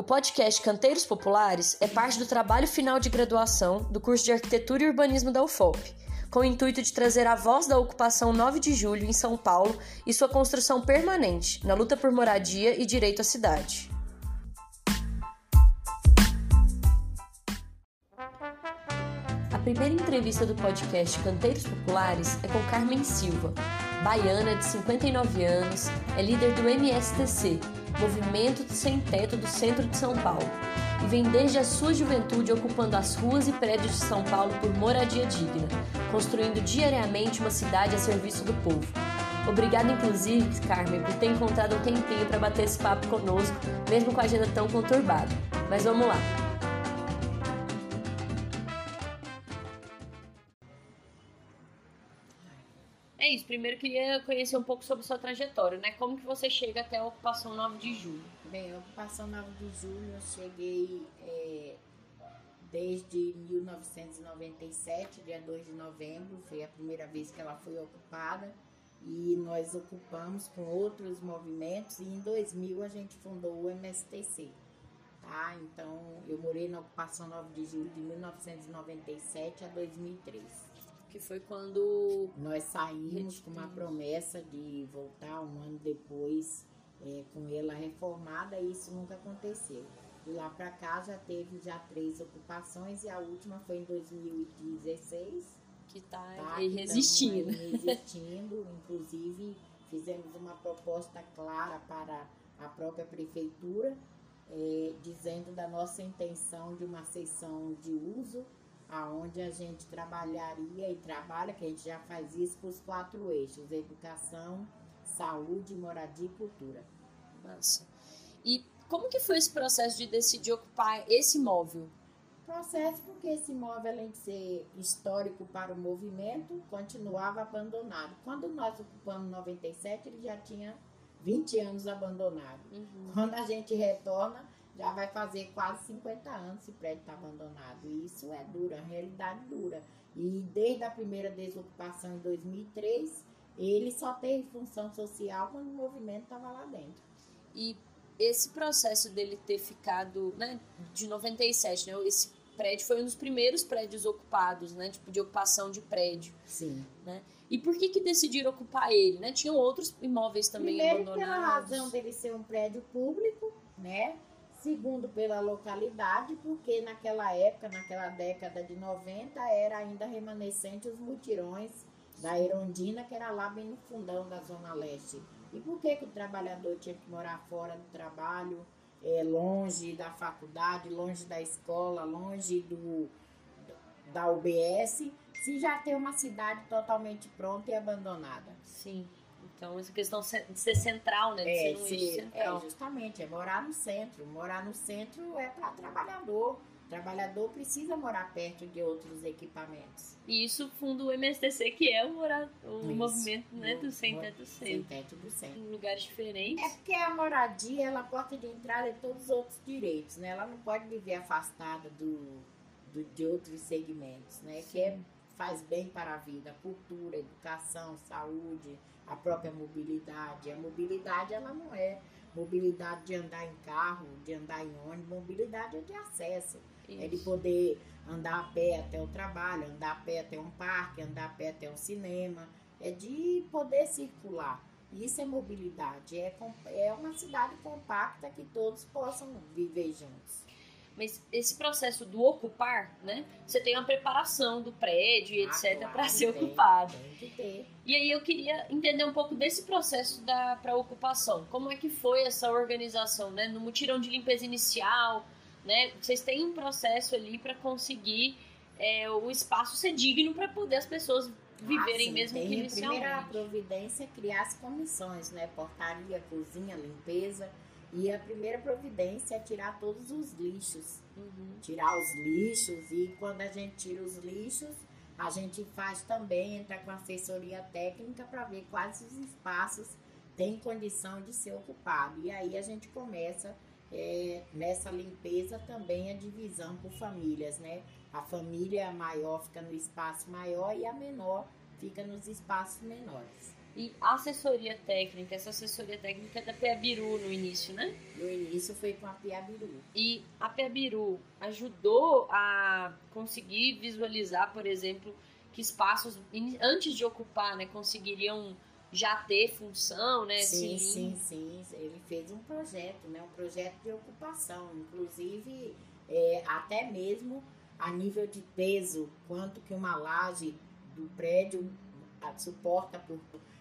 O podcast Canteiros Populares é parte do trabalho final de graduação do curso de Arquitetura e Urbanismo da UFOP, com o intuito de trazer a voz da ocupação 9 de julho em São Paulo e sua construção permanente na luta por moradia e direito à cidade. A primeira entrevista do podcast Canteiros Populares é com Carmen Silva, baiana de 59 anos, é líder do MSTC, Movimento Sem Teto do Centro de São Paulo, e vem desde a sua juventude ocupando as ruas e prédios de São Paulo por moradia digna, construindo diariamente uma cidade a serviço do povo. Obrigada, inclusive, Carmen, por ter encontrado um tempinho para bater esse papo conosco, mesmo com a agenda tão conturbada. Mas vamos lá! Isso, primeiro queria conhecer um pouco sobre sua trajetória, né? Como que você chega até a ocupação 9 de julho? Bem, a ocupação 9 de julho eu cheguei é, desde 1997, dia 2 de novembro, foi a primeira vez que ela foi ocupada e nós ocupamos com outros movimentos e em 2000 a gente fundou o MSTC. Tá? Então eu morei na ocupação 9 de julho de 1997 a 2003 que foi quando nós saímos com uma promessa de voltar um ano depois é, com ela reformada e isso nunca aconteceu. De lá para cá já teve já três ocupações e a última foi em 2016. Que está tá, resistindo. resistindo, inclusive fizemos uma proposta clara para a própria prefeitura, é, dizendo da nossa intenção de uma sessão de uso aonde a gente trabalharia e trabalha, que a gente já faz isso para os quatro eixos: educação, saúde, moradia e cultura. Nossa. E como que foi esse processo de decidir ocupar esse imóvel? Processo porque esse imóvel, além de ser histórico para o movimento, continuava abandonado. Quando nós ocupamos 97, ele já tinha 20 anos abandonado. Uhum. Quando a gente retorna, já vai fazer quase 50 anos esse prédio está abandonado. E isso é dura, a realidade dura. E desde a primeira desocupação em 2003, ele só teve função social quando o movimento estava lá dentro. E esse processo dele ter ficado, né, de 97, né, esse prédio foi um dos primeiros prédios ocupados, né, tipo de ocupação de prédio. Sim. Né? E por que que decidiram ocupar ele, né? Tinham outros imóveis também Primeiro, abandonados. pela razão dele ser um prédio público, né? Segundo, pela localidade, porque naquela época, naquela década de 90, era ainda remanescente os mutirões da Erondina, que era lá bem no fundão da Zona Leste. E por que, que o trabalhador tinha que morar fora do trabalho, é, longe da faculdade, longe da escola, longe do, da UBS, se já tem uma cidade totalmente pronta e abandonada? Sim. Então, essa questão de ser central, né? De é, ser um ser, central. é, justamente, é morar no centro. Morar no centro é para trabalhador. O trabalhador precisa morar perto de outros equipamentos. E isso funda o MSTC, que é o, morar, o isso, movimento né, do Sem Teto do Centro. Sem Teto do Centro. Em lugares diferentes. É porque a moradia, ela porta de entrada em todos os outros direitos, né? Ela não pode viver afastada do, do de outros segmentos, né? Sim. Que é, faz bem para a vida, cultura, educação, saúde, a própria mobilidade. A mobilidade ela não é mobilidade de andar em carro, de andar em ônibus, mobilidade é de acesso. Isso. É de poder andar a pé até o trabalho, andar a pé até um parque, andar a pé até um cinema. É de poder circular. Isso é mobilidade. É, é uma cidade compacta que todos possam viver juntos. Mas esse processo do ocupar, né? Você tem uma preparação do prédio ah, etc. Claro, para ser ocupado. Tem que ter. E aí eu queria entender um pouco desse processo da para ocupação. Como é que foi essa organização, né? No mutirão de limpeza inicial, né? Vocês têm um processo ali para conseguir é, o espaço ser digno para poder as pessoas viverem ah, sim, mesmo que inicialmente. A primeira providência é criar as comissões, né? Portaria, cozinha, limpeza e a primeira providência é tirar todos os lixos. Uhum. Tirar os lixos e quando a gente tira os lixos, a gente faz também, entra com assessoria técnica para ver quais os espaços têm condição de ser ocupado. E aí a gente começa é, nessa limpeza também a divisão por famílias, né? A família maior fica no espaço maior e a menor fica nos espaços menores. E assessoria técnica, essa assessoria técnica é da Piabiru no início, né? No início foi com a Piabiru. E a Piabiru ajudou a conseguir visualizar, por exemplo, que espaços, antes de ocupar, né, conseguiriam já ter função, né? Sim, sim, sim. Ele fez um projeto, né? Um projeto de ocupação, inclusive é, até mesmo a nível de peso, quanto que uma laje do prédio suporta por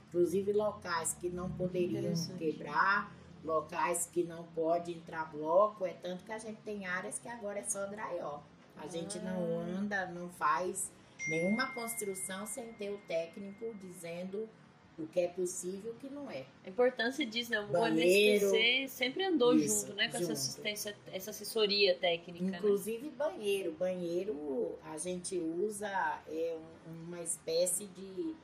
inclusive locais que não poderiam quebrar, locais que não pode entrar bloco, é tanto que a gente tem áreas que agora é só drywall. A gente não ah. anda, não faz nenhuma construção sem ter o técnico dizendo o que é possível e o que não é. A importância disso, né? O banheiro, MSTC sempre andou isso, junto, né? Com junto. essa assistência, essa assessoria técnica. Né? Inclusive né? banheiro. Banheiro a gente usa é, uma espécie de,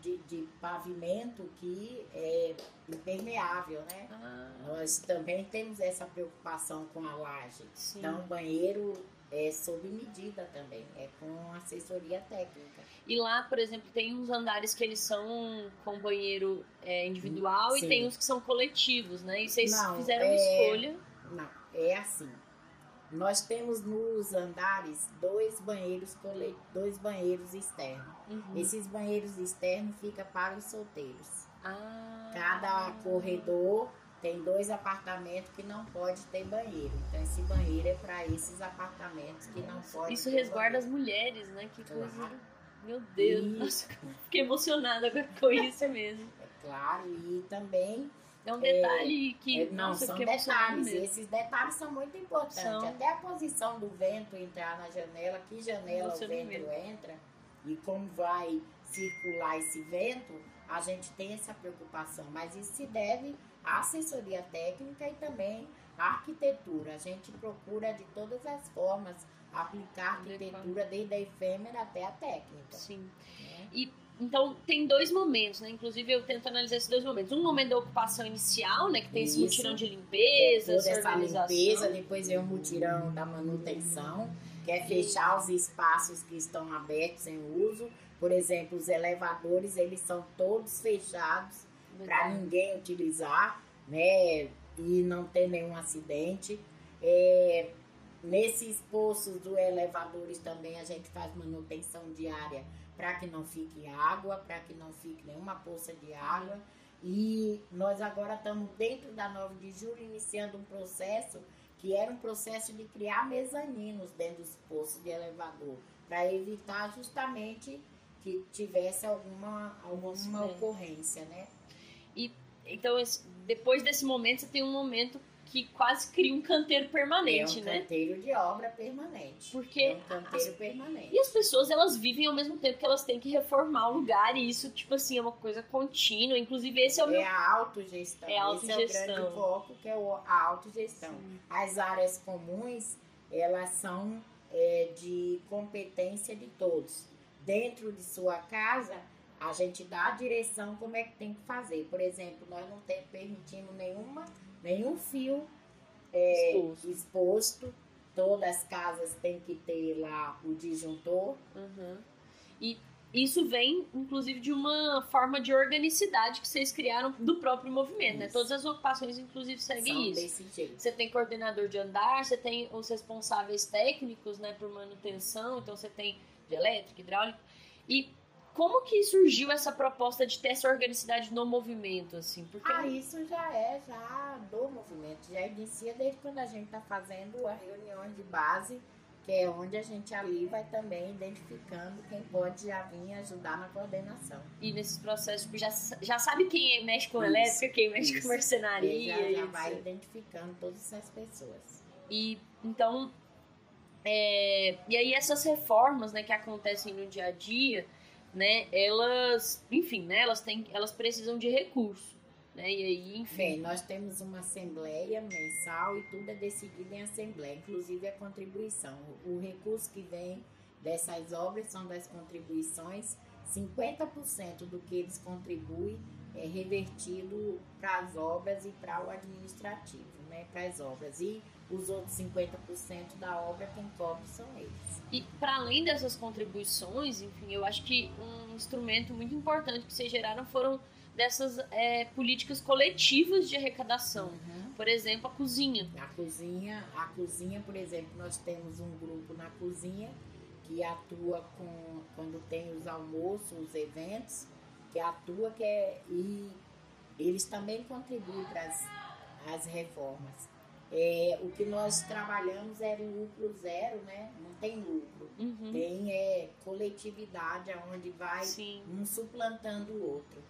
de, de pavimento que é impermeável, né? Ah. Nós também temos essa preocupação com a laje. Sim. Então, banheiro é sob medida também, é com assessoria técnica. E lá, por exemplo, tem uns andares que eles são com banheiro é, individual Sim. e tem uns que são coletivos, né? E vocês não, fizeram é... uma escolha? Não, é assim. Nós temos nos andares dois banheiros dois banheiros externos. Uhum. Esses banheiros externos ficam para os solteiros. Ah. Cada corredor tem dois apartamentos que não pode ter banheiro. Então esse banheiro é para esses apartamentos que não pode Isso resguarda as mulheres, né? Que claro. coisa. Meu Deus, nossa, fiquei emocionada com isso mesmo. É claro, e também é um detalhe é, que. É, não, nossa, são detalhes. Esses detalhes são muito importantes. São... Até a posição do vento entrar na janela, que janela o vento entra e como vai circular esse vento, a gente tem essa preocupação. Mas isso se deve a assessoria técnica e também a arquitetura. A gente procura de todas as formas aplicar a arquitetura desde a efêmera até a técnica. Sim. Né? E então tem dois momentos, né? Inclusive eu tento analisar esses dois momentos. Um momento da ocupação inicial, né? Que tem Isso. esse mutirão de limpeza, essa limpeza, depois vem o mutirão da manutenção, que é fechar os espaços que estão abertos em uso. Por exemplo, os elevadores, eles são todos fechados para ninguém utilizar, né? E não ter nenhum acidente. É, nesses poços do elevadores também a gente faz manutenção diária para que não fique água, para que não fique nenhuma poça de água. E nós agora estamos dentro da 9 de julho iniciando um processo que era um processo de criar mezaninos dentro dos poços de elevador, para evitar justamente que tivesse alguma, alguma ocorrência, né? E então, depois desse momento, você tem um momento que quase cria um canteiro permanente, é um né? canteiro de obra permanente. Porque é um canteiro as, permanente. E as pessoas, elas vivem ao mesmo tempo que elas têm que reformar o lugar e isso, tipo assim, é uma coisa contínua. Inclusive, esse é o é meu... É a autogestão. É a autogestão. Esse é o grande foco, que é a autogestão. Sim. As áreas comuns, elas são é, de competência de todos. Dentro de sua casa a gente dá a direção como é que tem que fazer. Por exemplo, nós não temos permitindo nenhuma, nenhum fio é, exposto. exposto. Todas as casas têm que ter lá o disjuntor. Uhum. E isso vem, inclusive, de uma forma de organicidade que vocês criaram do próprio movimento, né? isso. né? Todas as ocupações, inclusive, seguem São isso. Desse jeito. Você tem coordenador de andar, você tem os responsáveis técnicos, né, por manutenção, então você tem de elétrica, hidráulica. E como que surgiu essa proposta de ter essa organicidade no movimento, assim? Porque... Ah, isso já é já do movimento, já inicia desde quando a gente está fazendo as reuniões de base, que é onde a gente ali vai também identificando quem pode já vir ajudar na coordenação. E nesses processos, já, já sabe quem mexe com isso, elétrica, quem mexe isso. com marcenaria. E já, já vai identificando todas essas pessoas. E então, é, e aí essas reformas né, que acontecem no dia a dia né, elas, enfim, né, elas têm, elas precisam de recurso, né, e aí, enfim. Bem, nós temos uma assembleia mensal e tudo é decidido em assembleia, inclusive a contribuição. O, o recurso que vem dessas obras são das contribuições, 50% do que eles contribuem é revertido para as obras e para o administrativo, né, para as obras. E os outros 50% da obra quem cobre são eles. E para além dessas contribuições, enfim, eu acho que um instrumento muito importante que vocês geraram foram dessas é, políticas coletivas de arrecadação. Uhum. Por exemplo, a cozinha. A cozinha, a cozinha, por exemplo, nós temos um grupo na cozinha que atua com quando tem os almoços, os eventos, que atua que é, e eles também contribuem para as, as reformas. É, o que nós trabalhamos é lucro zero, né? Não tem lucro. Uhum. Tem é, coletividade, onde vai Sim. um suplantando o outro.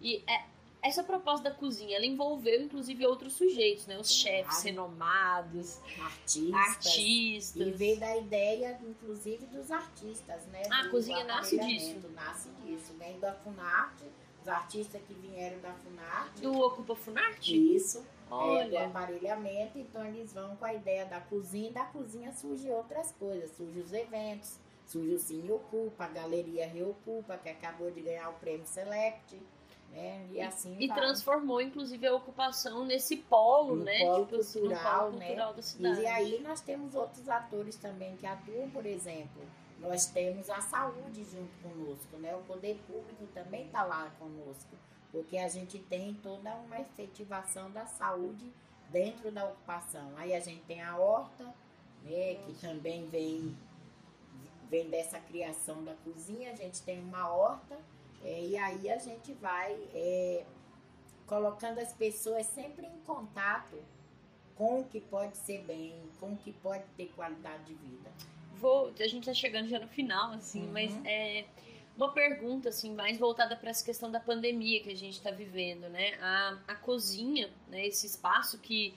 E é, essa proposta da cozinha, ela envolveu inclusive outros sujeitos, né? Os Claro. chefes renomados, Artistas. artistas. E veio da ideia, inclusive, dos artistas, né? Ah, a cozinha nasce aparelhamento, Nasce disso. Vem da Funarte, os artistas que vieram da Funarte. do Ocupa Funarte? Isso. É, do Olha, aparelhamento, então eles vão com a ideia da cozinha, e da cozinha surgem outras coisas, surgem os eventos, surge o Cine Ocupa, a Galeria Reocupa, que acabou de ganhar o prêmio Select, né? E assim e vai. transformou inclusive a ocupação nesse polo, No né? polo tipo assim, cultural, no polo né? cultural da cidade. E aí nós temos outros atores também que atuam, por exemplo, nós temos a saúde junto conosco, né? O poder público também está lá conosco, porque a gente tem toda uma efetivação da saúde dentro da ocupação. Aí a gente tem a horta, né? Que também vem, vem dessa criação da cozinha, a gente tem uma horta, é, e aí a gente vai é, colocando as pessoas sempre em contato com o que pode ser bem, com o que pode ter qualidade de vida. Vou, a gente tá chegando já no final, assim, Uhum. mas é uma pergunta, assim, mais voltada para essa questão da pandemia que a gente está vivendo, né? A, a cozinha, né? Esse espaço que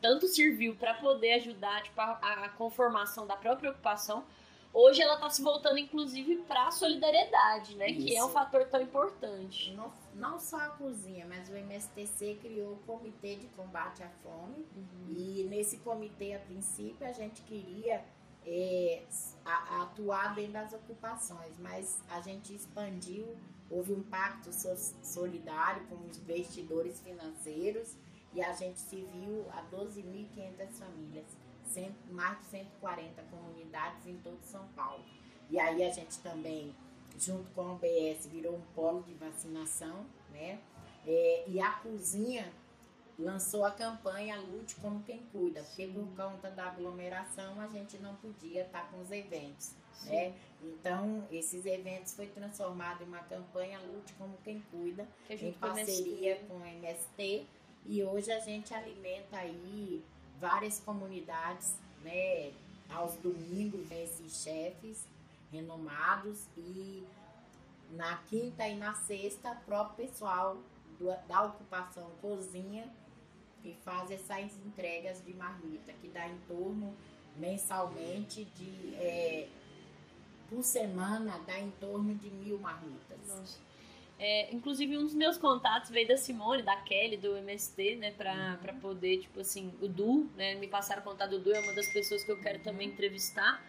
tanto serviu para poder ajudar, tipo, a, a conformação da própria ocupação, hoje ela tá se voltando, inclusive, para a solidariedade, né? Que é um Isso. fator tão importante. Não, não só a cozinha, mas o MSTC criou o Comitê de Combate à Fome. E nesse comitê, a princípio, a gente queria é, a- atuar dentro das ocupações, mas a gente expandiu, houve um pacto so- solidário com os investidores financeiros e a gente se viu a 12.500 famílias, cem- mais de 140 comunidades em todo São Paulo. E aí a gente também, junto com a OBS, virou um polo de vacinação, né? É, e a cozinha lançou a campanha Lute como quem cuida, porque por conta da aglomeração a gente não podia estar com os eventos, né? Então, esses eventos foi transformado em uma campanha Lute como quem cuida, Que em parceria com o MST, e hoje a gente alimenta aí várias comunidades, né? Aos domingos vem esses chefes renomados e na quinta e na sexta, o próprio pessoal da ocupação cozinha e faz essas entregas de marmita, que dá em torno mensalmente de. é, por semana dá em torno de mil marmitas. Nossa. É, inclusive, um dos meus contatos veio da Simone, da Kelly, do MST, né? Pra, Uhum. pra poder, tipo assim, o Du, né? Me passaram contato do Du, é uma das pessoas que eu quero Uhum. também entrevistar.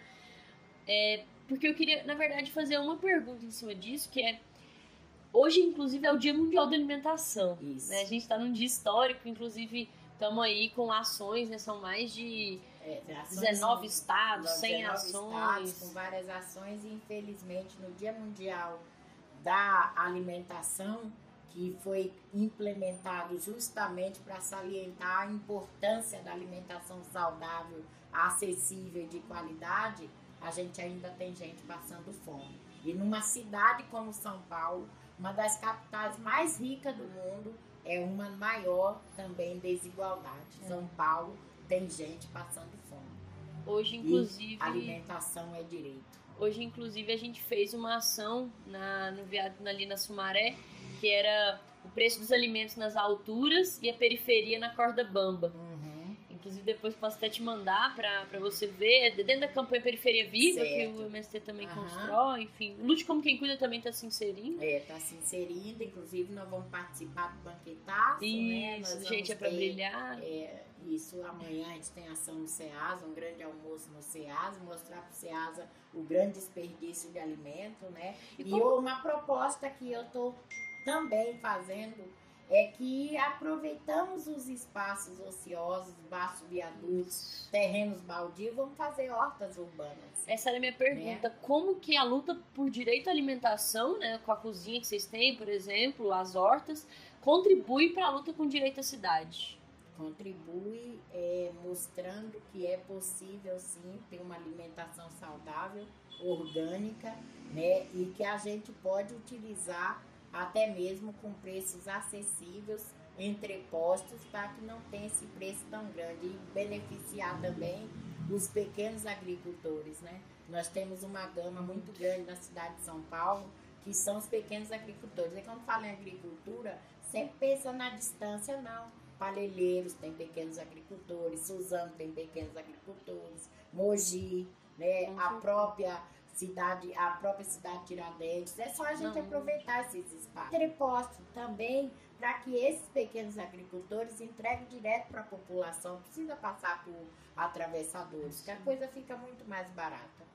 É, porque eu queria, na verdade, fazer uma pergunta em cima disso, que é. Hoje, inclusive, é o Dia Mundial da Alimentação. Isso. Né? A gente tá num dia histórico, inclusive, estamos aí com ações, né? São mais de É, ações 19 em- estados, 100 19 ações. estados, com várias ações, e infelizmente no Dia Mundial da Alimentação, que foi implementado justamente para salientar a importância da alimentação saudável, acessível e de qualidade, a gente ainda tem gente passando fome. E numa cidade como São Paulo, uma das capitais mais ricas do mundo, é uma maior também desigualdade. É. São Paulo tem gente passando fome. Hoje, inclusive. Alimentação é direito. Hoje, inclusive, a gente fez uma ação na, no viado ali na Sumaré, que era o preço dos alimentos nas alturas e a periferia na corda bamba. Inclusive, depois posso até te mandar pra você ver. É Dentro da campanha Periferia Viva, Certo. que o MST também Aham. constrói, enfim. Lute como quem cuida também tá se inserindo. É, tá se inserindo, inclusive nós vamos participar do banquetaço, né? Isso, vamos gente, é ter, brilhar. é, isso amanhã a gente tem ação no SEASA, um grande almoço no SEASA, mostrar pro SEASA o grande desperdício de alimento, né? E E como- uma proposta que eu tô também fazendo é que aproveitamos os espaços ociosos, baixos viadutos, terrenos baldios, vamos fazer hortas urbanas. Essa era a minha pergunta. É. Como que a luta por direito à alimentação, né, com a cozinha que vocês têm, por exemplo, as hortas, contribui para a luta com direito à cidade? Contribui é, mostrando que é possível sim ter uma alimentação saudável, orgânica, né, e que a gente pode utilizar até mesmo com preços acessíveis entre postos para que não tenha esse preço tão grande e beneficiar também os pequenos agricultores, né? Nós temos uma gama muito grande na cidade de São Paulo, que são os pequenos agricultores. E quando fala em agricultura, sempre pensa na distância, não. Palelheiros tem pequenos agricultores, Suzano tem pequenos agricultores, Mogi, né? A própria cidade, a própria cidade de Tiradentes. É só a gente Não. aproveitar esses espaços. Entreposto também para que esses pequenos agricultores entreguem direto para a população. Não precisa passar por atravessadores, que a coisa fica muito mais barata.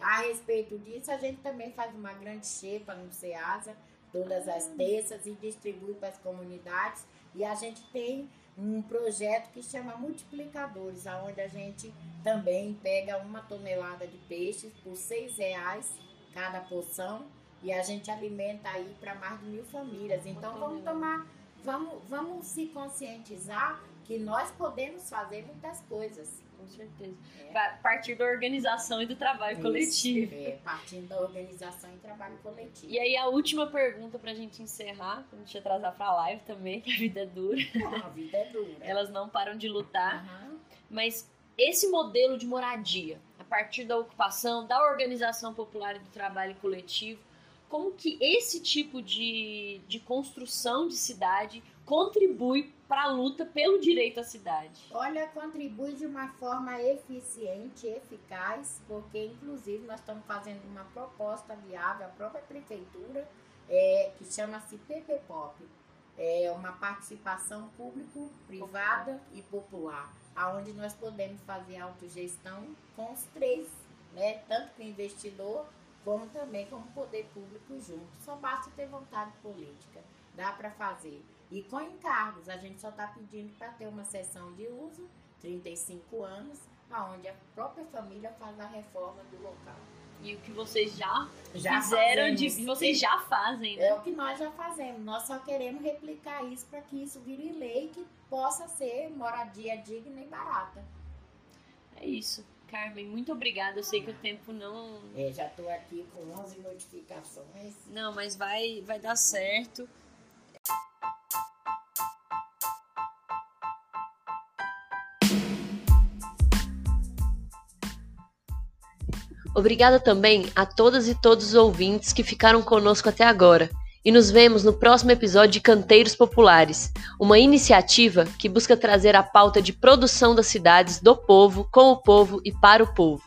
A respeito disso, a gente também faz uma grande xepa no SEASA, todas as terças, e distribui para as comunidades. E a gente tem um projeto que chama Multiplicadores, onde a gente também pega uma tonelada de peixes por seis reais cada porção e a gente alimenta aí para mais de mil famílias. Então vamos tomar, vamos, vamos se conscientizar que nós podemos fazer muitas coisas com certeza. É. A partir da organização e do trabalho Isso, coletivo. É, partindo da organização e trabalho coletivo. E aí a última pergunta pra gente encerrar, pra gente atrasar pra live também, que a vida é dura. a vida é dura. Elas não param de lutar. Uhum. Mas esse modelo de moradia, a partir da ocupação, da organização popular e do trabalho coletivo, como que esse tipo de, de construção de cidade contribui para a luta pelo direito à cidade? Olha, contribui de uma forma eficiente, eficaz, porque inclusive nós estamos fazendo uma proposta viável à própria prefeitura, é, que chama-se PPPOP. É uma participação público-privada e popular, aonde nós podemos fazer autogestão com os três, né? tanto com o investidor como também com o poder público junto. Só basta ter vontade política, dá para fazer. E com encargos, a gente só está pedindo para ter uma sessão de uso, 35 anos, aonde a própria família faz a reforma do local. E o que vocês já, já fizeram, de, vocês já fazem, né? É o que nós já fazemos. Nós só queremos replicar isso para que isso vire lei e que possa ser moradia digna e barata. É isso. Carmen, muito obrigada. Eu sei que o tempo não. É, já estou aqui com 11 notificações. Não, mas vai, vai dar certo. Obrigada também a todas e todos os ouvintes que ficaram conosco até agora. E nos vemos no próximo episódio de Canteiros Populares, uma iniciativa que busca trazer a pauta de produção das cidades do povo, com o povo e para o povo.